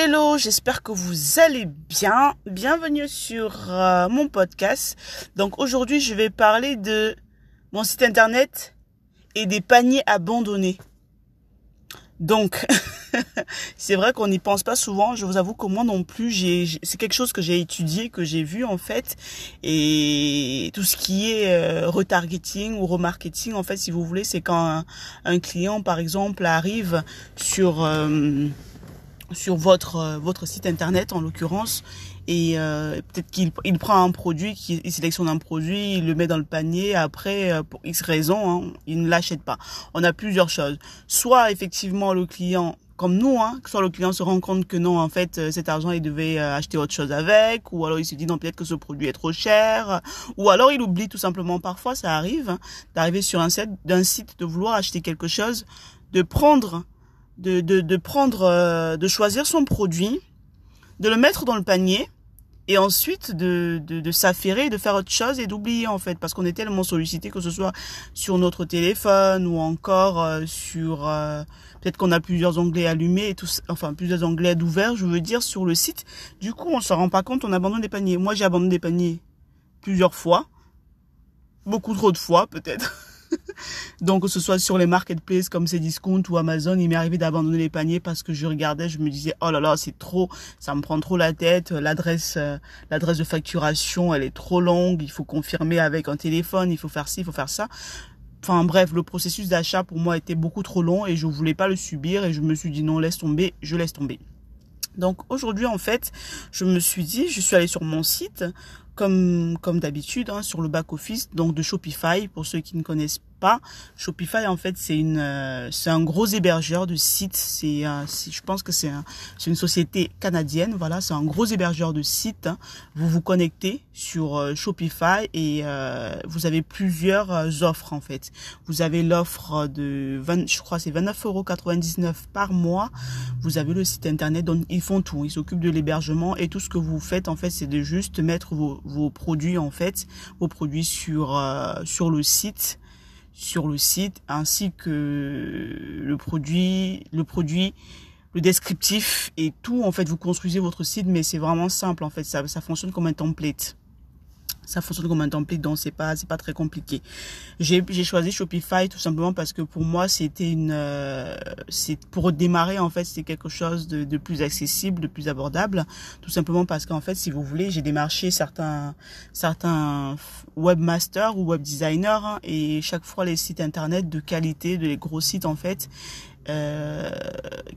Hello, j'espère que vous allez bien. Bienvenue sur euh, mon podcast. Donc aujourd'hui, je vais parler de mon site internet et des paniers abandonnés. Donc, c'est vrai qu'on n'y pense pas souvent. Je vous avoue que moi non plus, c'est quelque chose que j'ai étudié, que j'ai vu en fait. Et tout ce qui est euh, retargeting ou remarketing, en fait, si vous voulez, c'est quand un, client, par exemple, arrive sur... Euh, sur votre euh, votre site internet en l'occurrence et euh, peut-être qu'il il prend un produit, qu'il sélectionne un produit, il le met dans le panier, après euh, pour X raison, hein, il ne l'achète pas. On a plusieurs choses. Soit effectivement le client comme nous, hein, soit le client se rend compte que non, en fait, cet argent, il devait acheter autre chose avec, ou alors il se dit non, peut-être que ce produit est trop cher, ou alors il oublie tout simplement. Parfois, ça arrive d'arriver sur un site, d'un site, de vouloir acheter quelque chose, de prendre de, de, de prendre, euh, de choisir son produit, de le mettre dans le panier et ensuite de, de, de s'affairer, de faire autre chose et d'oublier en fait parce qu'on est tellement sollicité que ce soit sur notre téléphone ou encore euh, sur euh, peut-être qu'on a plusieurs onglets allumés et tout enfin plusieurs onglets ouverts je veux dire sur le site. Du coup on se rend pas compte on abandonne des paniers. Moi j'ai abandonné des paniers plusieurs fois beaucoup trop de fois peut-être Donc, que ce soit sur les marketplaces comme Cdiscount ou Amazon, il m'est arrivé d'abandonner les paniers parce que je regardais, je me disais, oh là là, c'est trop, ça me prend trop la tête. L'adresse, euh, l'adresse de facturation, elle est trop longue. Il faut confirmer avec un téléphone, il faut faire ci, il faut faire ça. Enfin bref, le processus d'achat pour moi était beaucoup trop long et je voulais pas le subir et je me suis dit non, laisse tomber, je laisse tomber. Donc aujourd'hui en fait, je me suis dit, je suis allée sur mon site comme comme d'habitude hein, sur le back office donc de Shopify pour ceux qui ne connaissent pas. Shopify en fait c'est une euh, c'est un gros hébergeur de sites. C'est euh, je pense que c'est un, une société canadienne. Voilà c'est un gros hébergeur de sites hein. vous vous connectez sur euh, Shopify et vous avez plusieurs offres en fait. Vous avez l'offre de 20 je crois c'est 29,99 euros par mois. Vous avez le site internet donc ils font tout. Ils s'occupent de l'hébergement et tout ce que vous faites en fait c'est de juste mettre vos vos produits en fait, vos produits sur euh, sur le site, sur le site ainsi que le produit, le produit le descriptif et tout. En fait vous construisez votre site mais c'est vraiment simple en fait. Ça ça fonctionne comme un template ça fonctionne comme un template donc c'est pas c'est pas très compliqué. J'ai choisi Shopify tout simplement parce que pour moi c'était une euh, c'est pour démarrer en fait c'était quelque chose de, de plus accessible de plus abordable. Tout simplement parce qu'en fait si vous voulez j'ai démarché certains certains webmasters ou web designers hein, et chaque fois les sites internet de qualité de les gros sites en fait euh,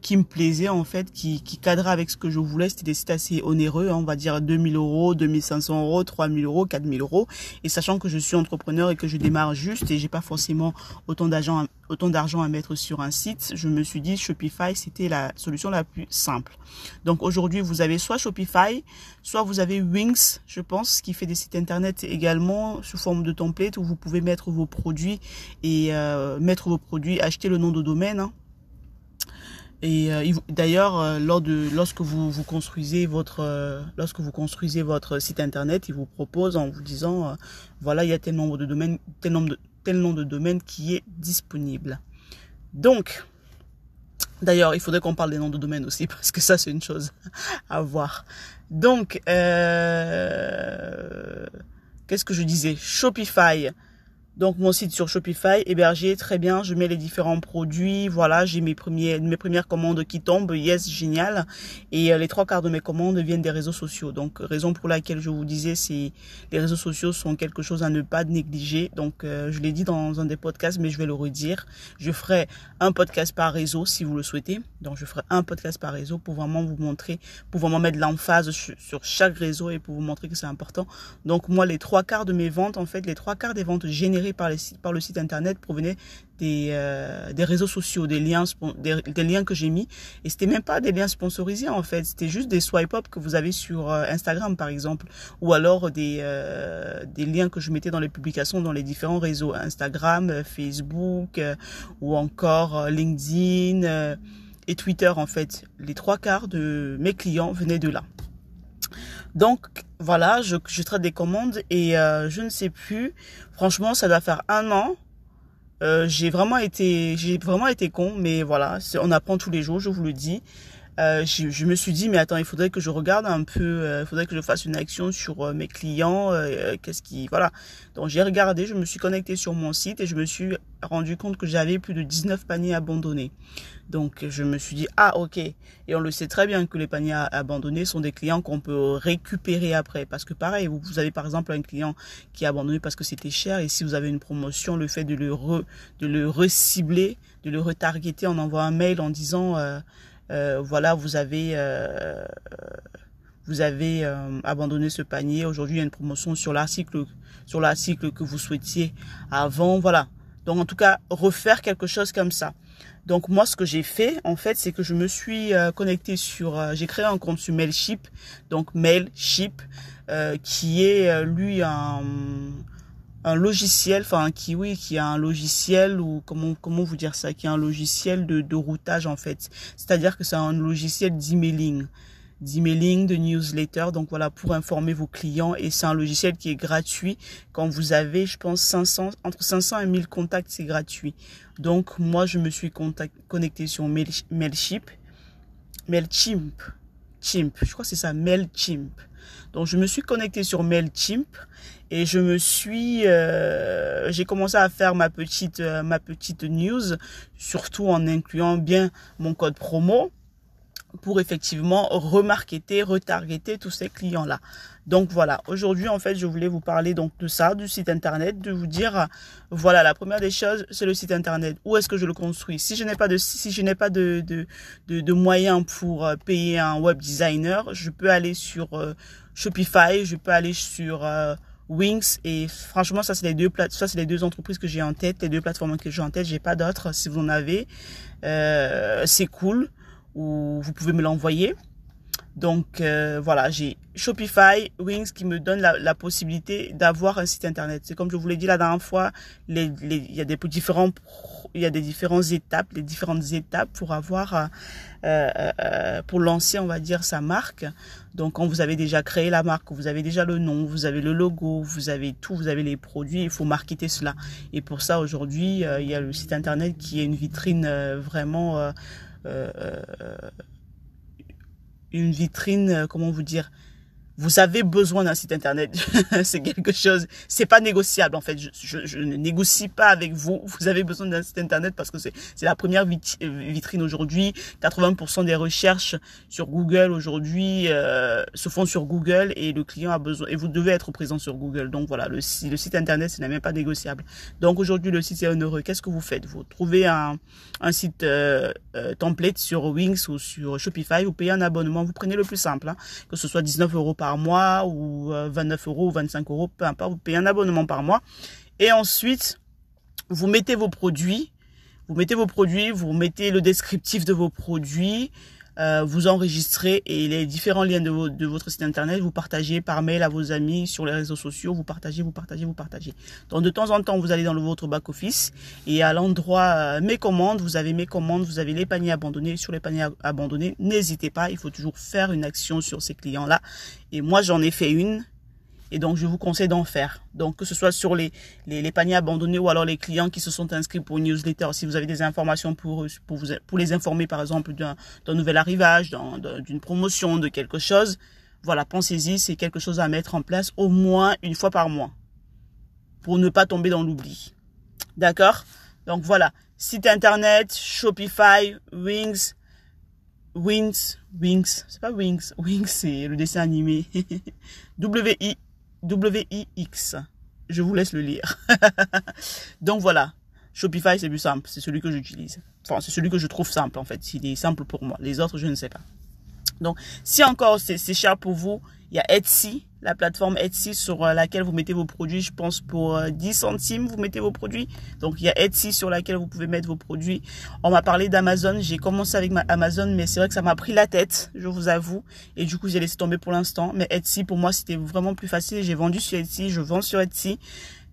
qui me plaisait en fait, qui, qui avec ce que je voulais. C'était des sites assez onéreux, hein, on va dire 2000 euros, 2500 euros, 3000 euros, 4000 euros. Et sachant que je suis entrepreneur et que je démarre juste et j'ai pas forcément autant d'argent autant d'argent à mettre sur un site, je me suis dit Shopify c'était la solution la plus simple. Donc aujourd'hui vous avez soit Shopify, soit vous avez Wings, je pense, qui fait des sites internet également sous forme de template où vous pouvez mettre vos produits et euh, mettre vos produits, acheter le nom de domaine. Hein, et euh, d'ailleurs, euh, lorsque vous vous construisez votre euh, lorsque vous construisez votre site internet, il vous propose en vous disant voilà, il y a tel nombre de domaines, tel nombre de tel nombre de domaines qui est disponible. Donc D'ailleurs, il faudrait qu'on parle des noms de domaines aussi parce que ça c'est une chose à voir. Donc qu'est-ce que je disais? Shopify donc mon site sur Shopify hébergé très bien, je mets les différents produits, voilà, j'ai mes premiers mes premières commandes qui tombent, yes, génial. Et euh, les trois quarts de mes commandes viennent des réseaux sociaux. Donc raison pour laquelle je vous disais c'est les réseaux sociaux sont quelque chose à ne pas négliger. Donc euh, je l'ai dit dans un des podcasts mais je vais le redire. Je ferai un podcast par réseau si vous le souhaitez. Donc je ferai un podcast par réseau pour vraiment vous montrer, pour vraiment mettre l'emphase sur chaque réseau et pour vous montrer que c'est important. Donc moi les trois quarts de mes ventes en fait, les trois quarts des ventes générées par, les, par le site internet provenaient des, euh, des réseaux sociaux, des liens, des, liens que j'ai mis. Et c'était même pas des liens sponsorisés en fait, c'était juste des swipe up que vous avez sur euh, Instagram par exemple, ou alors des, euh, des liens que je mettais dans les publications dans les différents réseaux Instagram, Facebook, ou encore LinkedIn et Twitter en fait. Les trois quarts de mes clients venaient de là. Donc voilà, je, traite des commandes et euh, je ne sais plus. Franchement, ça doit faire un an. Euh, j'ai vraiment été, j'ai vraiment été con, mais voilà, on apprend tous les jours, je vous le dis. Euh, je, me suis dit mais attends il faudrait que je regarde un peu euh, il faudrait que je fasse une action sur euh, mes clients qu'est-ce qui voilà. Donc j'ai regardé je me suis connecté sur mon site et je me suis rendu compte que j'avais plus de 19 paniers abandonnés. Donc je me suis dit ah ok. Et on le sait très bien que les paniers abandonnés sont des clients qu'on peut récupérer après. Parce que pareil vous, vous, avez par exemple un client qui a abandonné parce que c'était cher et si vous avez une promotion le fait de le re, de le recibler de le retargeter on envoie un mail en disant euh, voilà, vous avez, euh, vous avez euh, abandonné ce panier. Aujourd'hui, il y a une promotion sur l'article, sur l'article que vous souhaitiez avant. Voilà. Donc, en tout cas, refaire quelque chose comme ça. Donc, moi, ce que j'ai fait, en fait, c'est que je me suis connecté sur, j'ai créé un compte sur Mailship. Donc, Mailship, qui est, lui, un, un logiciel, enfin qui oui, qui a un logiciel ou comment comment vous dire ça, qui a un logiciel de, routage en fait. C'est-à-dire que c'est un logiciel d'emailing, d'emailing, de newsletter. Donc voilà pour informer vos clients et c'est un logiciel qui est gratuit. Quand vous avez, je pense 500 entre 500 et 1000 contacts, c'est gratuit. Donc moi je me suis connecté sur Mail, Mailchimp, Mailchimp, Chimp, je crois que c'est ça, Mailchimp. Donc je me suis connecté sur Mailchimp et je me suis euh, j'ai commencé à faire ma petite euh, ma petite news surtout en incluant bien mon code promo pour effectivement remarketer, retargeter tous ces clients-là. Donc voilà, aujourd'hui en fait, je voulais vous parler donc de ça, du site internet, de vous dire voilà, la première des choses, c'est le site internet. Où est-ce que je le construis? Si je n'ai pas de si je n'ai pas de de, de moyens pour euh, payer un web designer, je peux aller sur Shopify, je peux aller sur Wings et franchement ça c'est les deux ça c'est les deux entreprises que j'ai en tête les deux plateformes que j'ai en tête. J'ai pas d'autres. Si vous en avez euh, c'est cool ou vous pouvez me l'envoyer donc euh, voilà j'ai Shopify Wings qui me donne la, possibilité d'avoir un site internet c'est comme je vous l'ai dit la dernière fois il y a des différents il y a des différentes étapes les différentes étapes pour avoir euh, euh, pour lancer, on va dire, sa marque. Donc, quand vous avez déjà créé la marque, vous avez déjà le nom, vous avez le logo, vous avez tout, vous avez les produits, il faut marketer cela. Et pour ça, aujourd'hui, il y a le site internet qui est une vitrine vraiment, une vitrine, comment vous dire, vous avez besoin d'un site internet. c'est quelque chose, c'est pas négociable en fait. Je, ne négocie pas avec vous. Vous avez besoin d'un site internet parce que c'est la première vitrine aujourd'hui. 80% des recherches sur Google aujourd'hui euh, se font sur Google et le client a besoin et vous devez être présent sur Google. Donc voilà, le, site internet ce n'est même pas négociable. Donc aujourd'hui le site est heureux. Qu'est-ce que vous faites? Vous trouvez un, site euh, euh, template sur Wings ou sur Shopify, vous payez un abonnement, vous prenez le plus simple, hein, que ce soit 19 euros par mois ou 29 euh, euros ou 25 euros, peu importe, vous payez un abonnement par mois. Et ensuite, vous mettez vos produits, vous mettez vos produits, vous mettez le descriptif de vos produits, euh, vous enregistrez et les différents liens de, votre site internet, vous partagez par mail à vos amis sur les réseaux sociaux, vous partagez, vous partagez, vous partagez. Donc de temps en temps, vous allez dans votre back-office et à l'endroit euh, mes commandes, vous avez mes commandes, vous avez les paniers abandonnés. Sur les paniers abandonnés, n'hésitez pas, il faut toujours faire une action sur ces clients-là. Et moi, j'en ai fait une et donc, je vous conseille d'en faire. Donc, que ce soit sur les, les, paniers abandonnés ou alors les clients qui se sont inscrits pour une newsletter. Si vous avez des informations pour, pour, vous, pour les informer, par exemple, d'un nouvel arrivage, d'une promotion, de quelque chose, voilà, pensez-y, c'est quelque chose à mettre en place au moins une fois par mois pour ne pas tomber dans l'oubli. D'accord? Donc, voilà. Site internet, Shopify, Wings, Wings, Wings, c'est pas Wings, Wings c'est le dessin animé. W-I W-I-X. Je vous laisse le lire. Donc voilà. Shopify, c'est plus simple. C'est celui que j'utilise. Enfin, c'est celui que je trouve simple, en fait. Il est simple pour moi. Les autres, je ne sais pas. Donc, si encore c'est cher pour vous, il y a Etsy, la plateforme Etsy sur euh, laquelle vous mettez vos produits. Je pense pour 10 euh, centimes, vous mettez vos produits. Donc, il y a Etsy sur laquelle vous pouvez mettre vos produits. On m'a parlé d'Amazon. J'ai commencé avec ma Amazon, mais c'est vrai que ça m'a pris la tête, je vous avoue. Et du coup, j'ai laissé tomber pour l'instant. Mais Etsy, pour moi, c'était vraiment plus facile. J'ai vendu sur Etsy, je vends sur Etsy.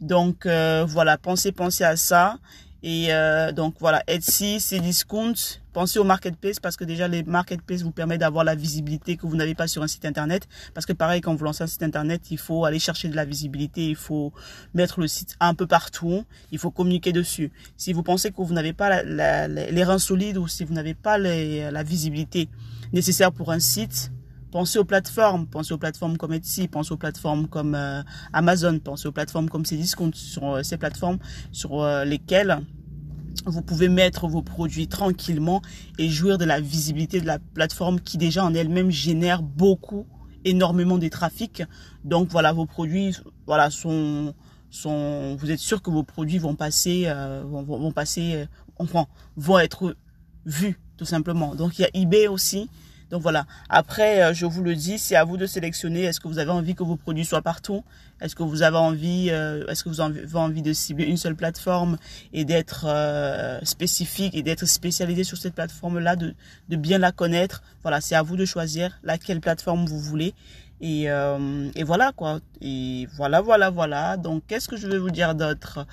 Donc, euh, voilà, pensez, pensez à ça. Et euh, donc voilà, Etsy, c'est discount. Pensez au marketplace parce que déjà les marketplaces vous permettent d'avoir la visibilité que vous n'avez pas sur un site internet. Parce que pareil, quand vous lancez un site internet, il faut aller chercher de la visibilité, il faut mettre le site un peu partout, il faut communiquer dessus. Si vous pensez que vous n'avez pas les reins solides ou si vous n'avez pas la visibilité nécessaires pour un site, pensez aux plateformes, pensez aux plateformes comme Etsy, pensez aux plateformes comme euh, Amazon, pensez aux plateformes comme Cdiscount, sur euh, ces plateformes sur euh, lesquelles vous pouvez mettre vos produits tranquillement et jouir de la visibilité de la plateforme qui déjà en elle-même génère beaucoup, énormément de trafic. Donc voilà, vos produits, voilà, sont, sont, vous êtes sûr que vos produits vont passer, vont, vont, passer, enfin, vont être vus tout simplement. Donc il y a eBay aussi donc voilà. Après, euh, je vous le dis, c'est à vous de sélectionner. Est-ce que vous avez envie que vos produits soient partout? Est-ce que vous avez envie, euh, est-ce que vous avez envie de cibler une seule plateforme et d'être euh, spécifique et d'être spécialisé sur cette plateforme-là, de, de bien la connaître? Voilà, c'est à vous de choisir laquelle plateforme vous voulez. Et, et voilà quoi. Et voilà, voilà, voilà. Donc, qu'est-ce que je vais vous dire d'autre?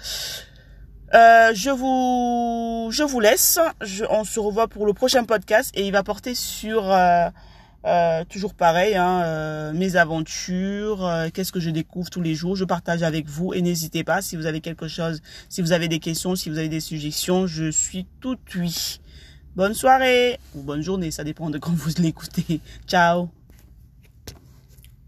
Euh, je vous, je vous laisse. Je, on se revoit pour le prochain podcast et il va porter sur euh, euh, toujours pareil, hein, mes aventures, qu'est-ce que je découvre tous les jours. Je partage avec vous et n'hésitez pas si vous avez quelque chose, si vous avez des questions, si vous avez des suggestions, je suis tout oui. Bonne soirée ou bonne journée, ça dépend de quand vous l'écoutez. Ciao